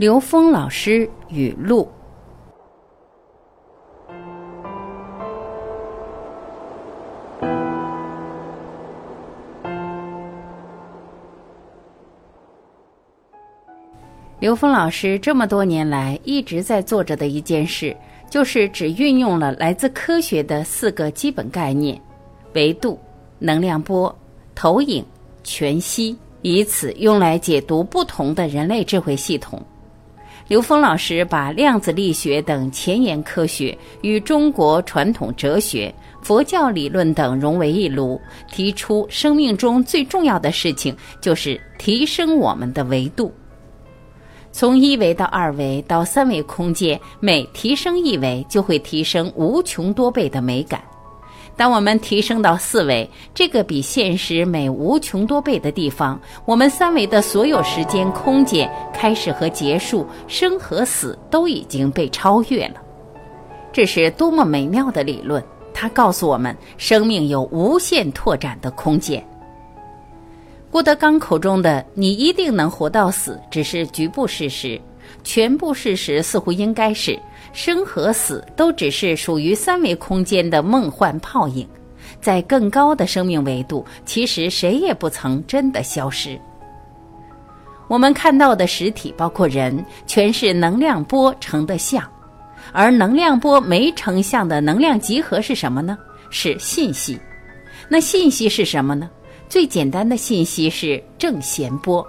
刘峰老师语录。刘峰老师这么多年来一直在做着的一件事，就是只运用了来自科学的四个基本概念：维度、能量波、投影、全息，以此用来解读不同的人类智慧系统。刘峰老师把量子力学等前沿科学与中国传统哲学、佛教理论等融为一炉，提出生命中最重要的事情就是提升我们的维度。从一维到二维到三维空间，每提升一维，就会提升无穷多倍的美感。当我们提升到四维，这个比现实美无穷多倍的地方，我们三维的所有时间、空间、开始和结束、生和死都已经被超越了。这是多么美妙的理论！它告诉我们，生命有无限拓展的空间。郭德纲口中的“你一定能活到死”只是局部事实，全部事实似乎应该是生和死都只是属于三维空间的梦幻泡影，在更高的生命维度，其实谁也不曾真的消失。我们看到的实体，包括人，全是能量波成的像，而能量波没成像的能量集合是什么呢？是信息。那信息是什么呢？最简单的信息是正弦波，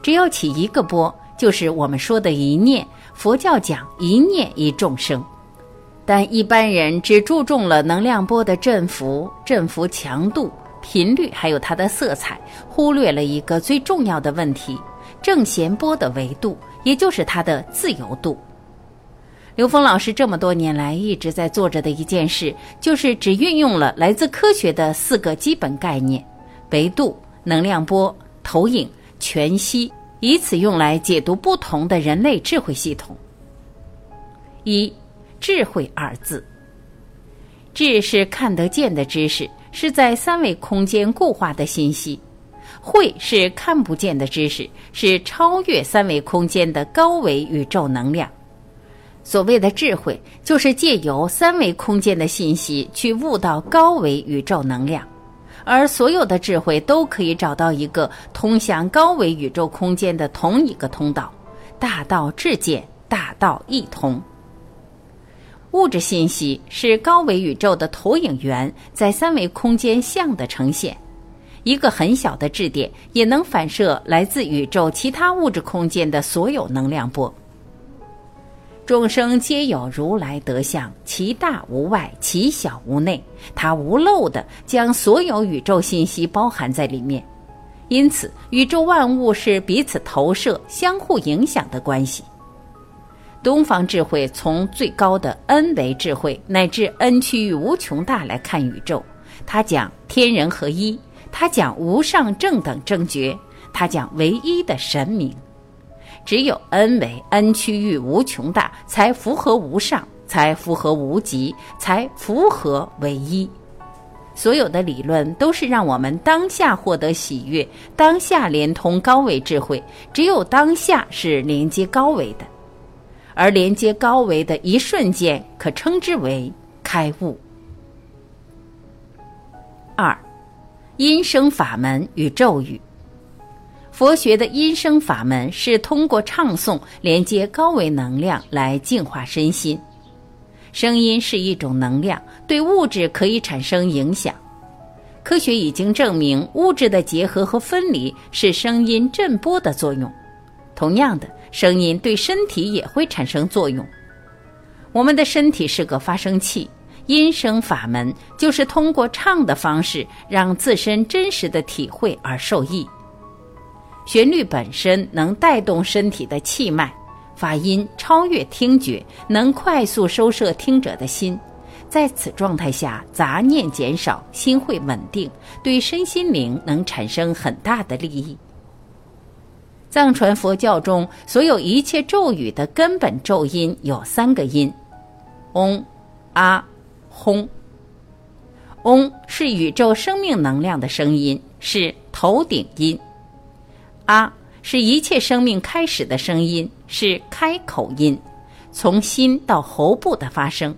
只要起一个波，就是我们说的一念。佛教讲一念一众生，但一般人只注重了能量波的振幅、振幅强度、频率，还有它的色彩，忽略了一个最重要的问题：正弦波的维度，也就是它的自由度。刘峰老师这么多年来一直在做着的一件事，就是只运用了来自科学的四个基本概念。维度、能量波、投影、全息，以此用来解读不同的人类智慧系统。一、智慧二字，智是看得见的知识，是在三维空间固化的信息；慧是看不见的知识，是超越三维空间的高维宇宙能量。所谓的智慧，就是借由三维空间的信息去悟到高维宇宙能量。而所有的智慧都可以找到一个通向高维宇宙空间的同一个通道，大道至简，大道异通。物质信息是高维宇宙的投影源，在三维空间像的呈现。一个很小的质点也能反射来自宇宙其他物质空间的所有能量波。众生皆有如来德相，其大无外，其小无内。它无漏的将所有宇宙信息包含在里面，因此宇宙万物是彼此投射、相互影响的关系。东方智慧从最高的 N 维智慧乃至 N 趋于无穷大来看宇宙，它讲天人合一，它讲无上正等正觉，它讲唯一的神明。只有 n 为 n 区域无穷大，才符合无上，才符合无极，才符合唯一。所有的理论都是让我们当下获得喜悦，当下连通高维智慧。只有当下是连接高维的，而连接高维的一瞬间，可称之为开悟。二，音声法门与咒语。佛学的音声法门是通过唱诵连接高维能量来净化身心。声音是一种能量，对物质可以产生影响。科学已经证明，物质的结合和分离是声音振波的作用。同样的，声音对身体也会产生作用。我们的身体是个发声器，音声法门就是通过唱的方式，让自身真实的体会而受益。旋律本身能带动身体的气脉，发音超越听觉，能快速收摄听者的心。在此状态下，杂念减少，心会稳定，对身心灵能产生很大的利益。藏传佛教中，所有一切咒语的根本咒音有三个音：嗡、啊、吽。嗡是宇宙生命能量的声音，是头顶音。啊，是一切生命开始的声音，是开口音，从心到喉部的发声。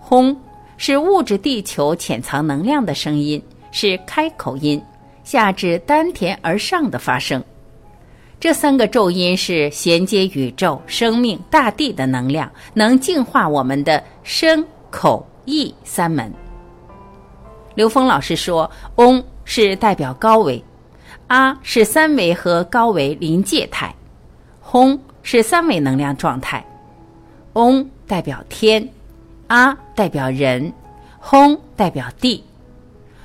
轰是物质地球潜藏能量的声音，是开口音，下至丹田而上的发声。这三个咒音是衔接宇宙、生命、大地的能量，能净化我们的身、口、意三门。刘峰老师说：“嗡是代表高维，啊是三维和高维临界态，轰是三维能量状态，嗡代表天，啊代表人，轰代表地，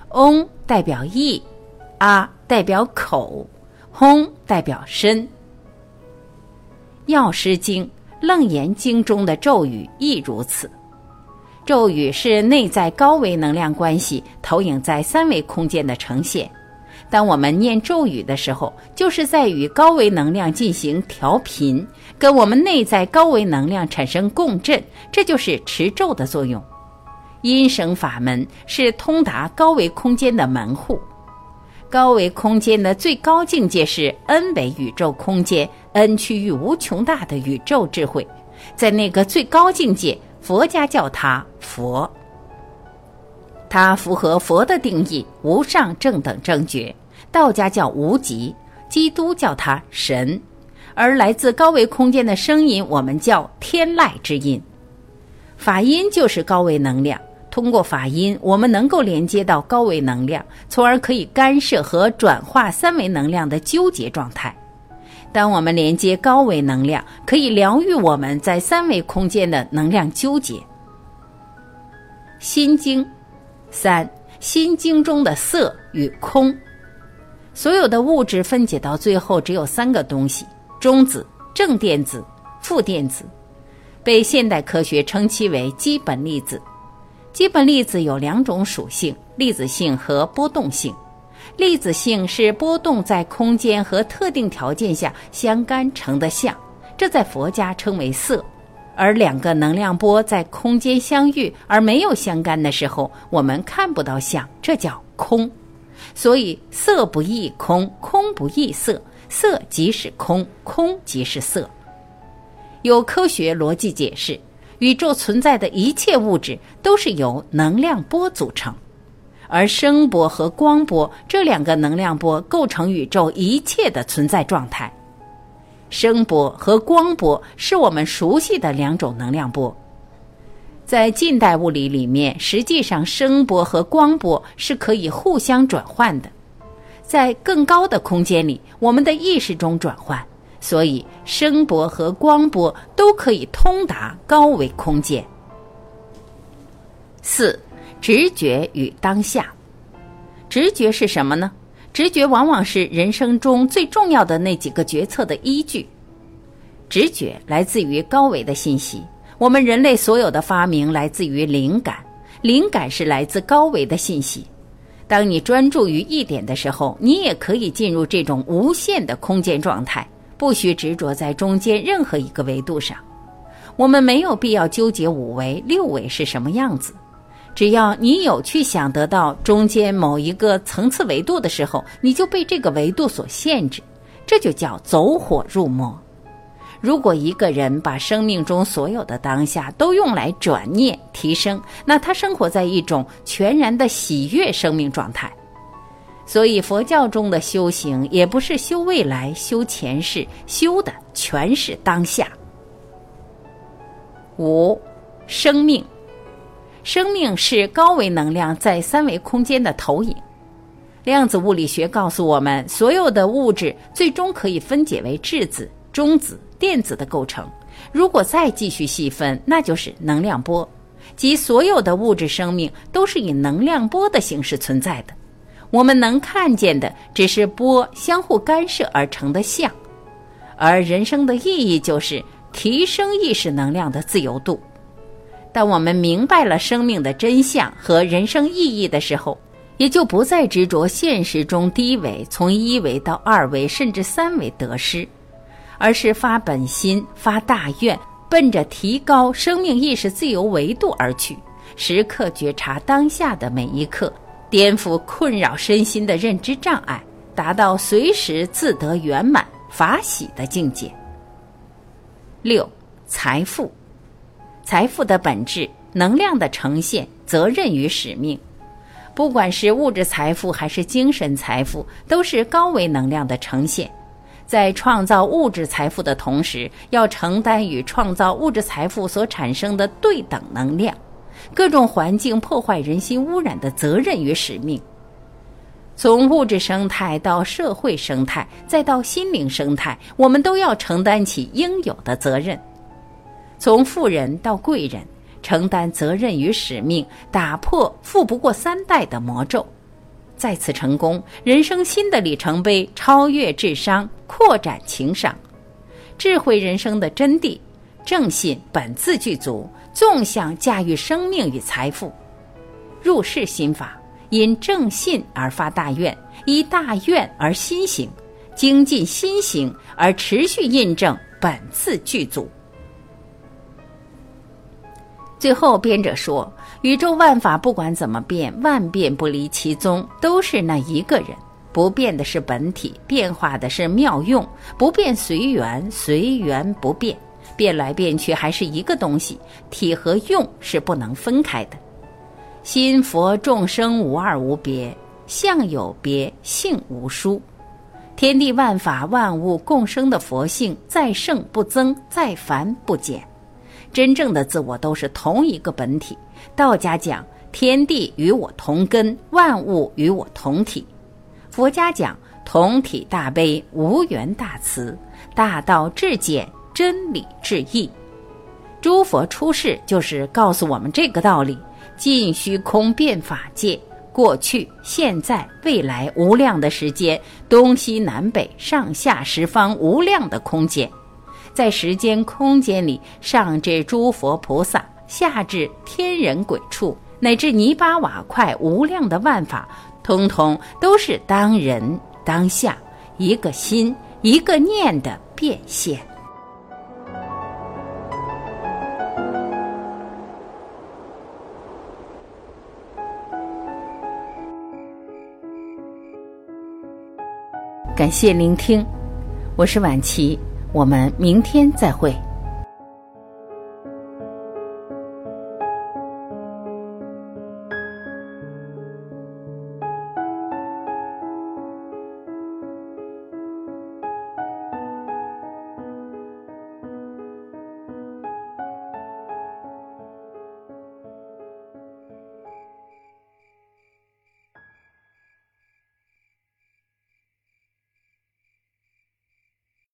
嗡代表意，啊代表口。”轰代表身，《药师经》《楞严经》中的咒语亦如此。咒语是内在高维能量关系投影在三维空间的呈现。当我们念咒语的时候，就是在与高维能量进行调频，跟我们内在高维能量产生共振，这就是持咒的作用。音声法门是通达高维空间的门户。高维空间的最高境界是 n 维宇宙空间，n 区域无穷大的宇宙智慧，在那个最高境界，佛家叫它佛。它符合佛的定义，无上正等正觉；道家叫无极，基督叫它神。而来自高维空间的声音，我们叫天籁之音。法音就是高维能量。通过法音，我们能够连接到高维能量，从而可以干涉和转化三维能量的纠结状态。当我们连接高维能量，可以疗愈我们在三维空间的能量纠结。心经，三心经中的色与空，所有的物质分解到最后只有三个东西：中子、正电子、负电子，被现代科学称其为基本粒子。基本粒子有两种属性：粒子性和波动性。粒子性是波动在空间和特定条件下相干成的相，这在佛家称为色。而两个能量波在空间相遇而没有相干的时候，我们看不到像，这叫空。所以色不异空，空不异色，色即是空，空即是色。有科学逻辑解释。宇宙存在的一切物质都是由能量波组成，而声波和光波这两个能量波构成宇宙一切的存在状态。声波和光波是我们熟悉的两种能量波，在近代物理里面，实际上声波和光波是可以互相转换的，在更高的空间里，我们的意识中转换。所以，声波和光波都可以通达高维空间。四，直觉与当下。直觉是什么呢？直觉往往是人生中最重要的那几个决策的依据。直觉来自于高维的信息。我们人类所有的发明来自于灵感，灵感是来自高维的信息。当你专注于一点的时候，你也可以进入这种无限的空间状态。不需执着在中间任何一个维度上，我们没有必要纠结五维、六维是什么样子。只要你有去想得到中间某一个层次维度的时候，你就被这个维度所限制，这就叫走火入魔。如果一个人把生命中所有的当下都用来转念提升，那他生活在一种全然的喜悦生命状态。所以，佛教中的修行也不是修未来、修前世，修的全是当下。五，生命，生命是高维能量在三维空间的投影。量子物理学告诉我们，所有的物质最终可以分解为质子、中子、电子的构成。如果再继续细分，那就是能量波，即所有的物质生命都是以能量波的形式存在的。我们能看见的只是波相互干涉而成的像，而人生的意义就是提升意识能量的自由度。当我们明白了生命的真相和人生意义的时候，也就不再执着现实中低维从一维到二维甚至三维得失，而是发本心、发大愿，奔着提高生命意识自由维度而去，时刻觉察当下的每一刻。颠覆困扰身心的认知障碍，达到随时自得圆满、法喜的境界。六、财富，财富的本质，能量的呈现，责任与使命。不管是物质财富还是精神财富，都是高维能量的呈现。在创造物质财富的同时，要承担与创造物质财富所产生的对等能量、各种环境破坏人心污染的责任与使命。从物质生态到社会生态，再到心灵生态，我们都要承担起应有的责任。从富人到贵人。承担责任与使命，打破富不过三代的魔咒，再次成功，人生新的里程碑，超越智商，扩展情商，智慧人生的真谛，正信本自具足，纵向驾驭生命与财富。入世心法，因正信而发大愿，依大愿而心行，精进心行而持续印证本自具足。最后，编者说：“宇宙万法不管怎么变，万变不离其宗，都是那一个人。不变的是本体，变化的是妙用。不变随缘，随缘不变。变来变去还是一个东西，体和用是不能分开的。心佛众生无二无别，相有别，性无殊。天地万法万物共生的佛性，再胜不增，再凡不减。”真正的自我都是同一个本体。道家讲天地与我同根，万物与我同体；佛家讲同体大悲，无缘大慈，大道至简，真理至义。诸佛出世就是告诉我们这个道理：尽虚空变法界，过去、现在、未来无量的时间，东西南北上下十方无量的空间。在时间空间里，上至诸佛菩萨，下至天人鬼畜，乃至泥巴瓦块，无量的万法，通通都是当人当下一个心一个念的变现。感谢聆听，我是晚琪。我们明天再会。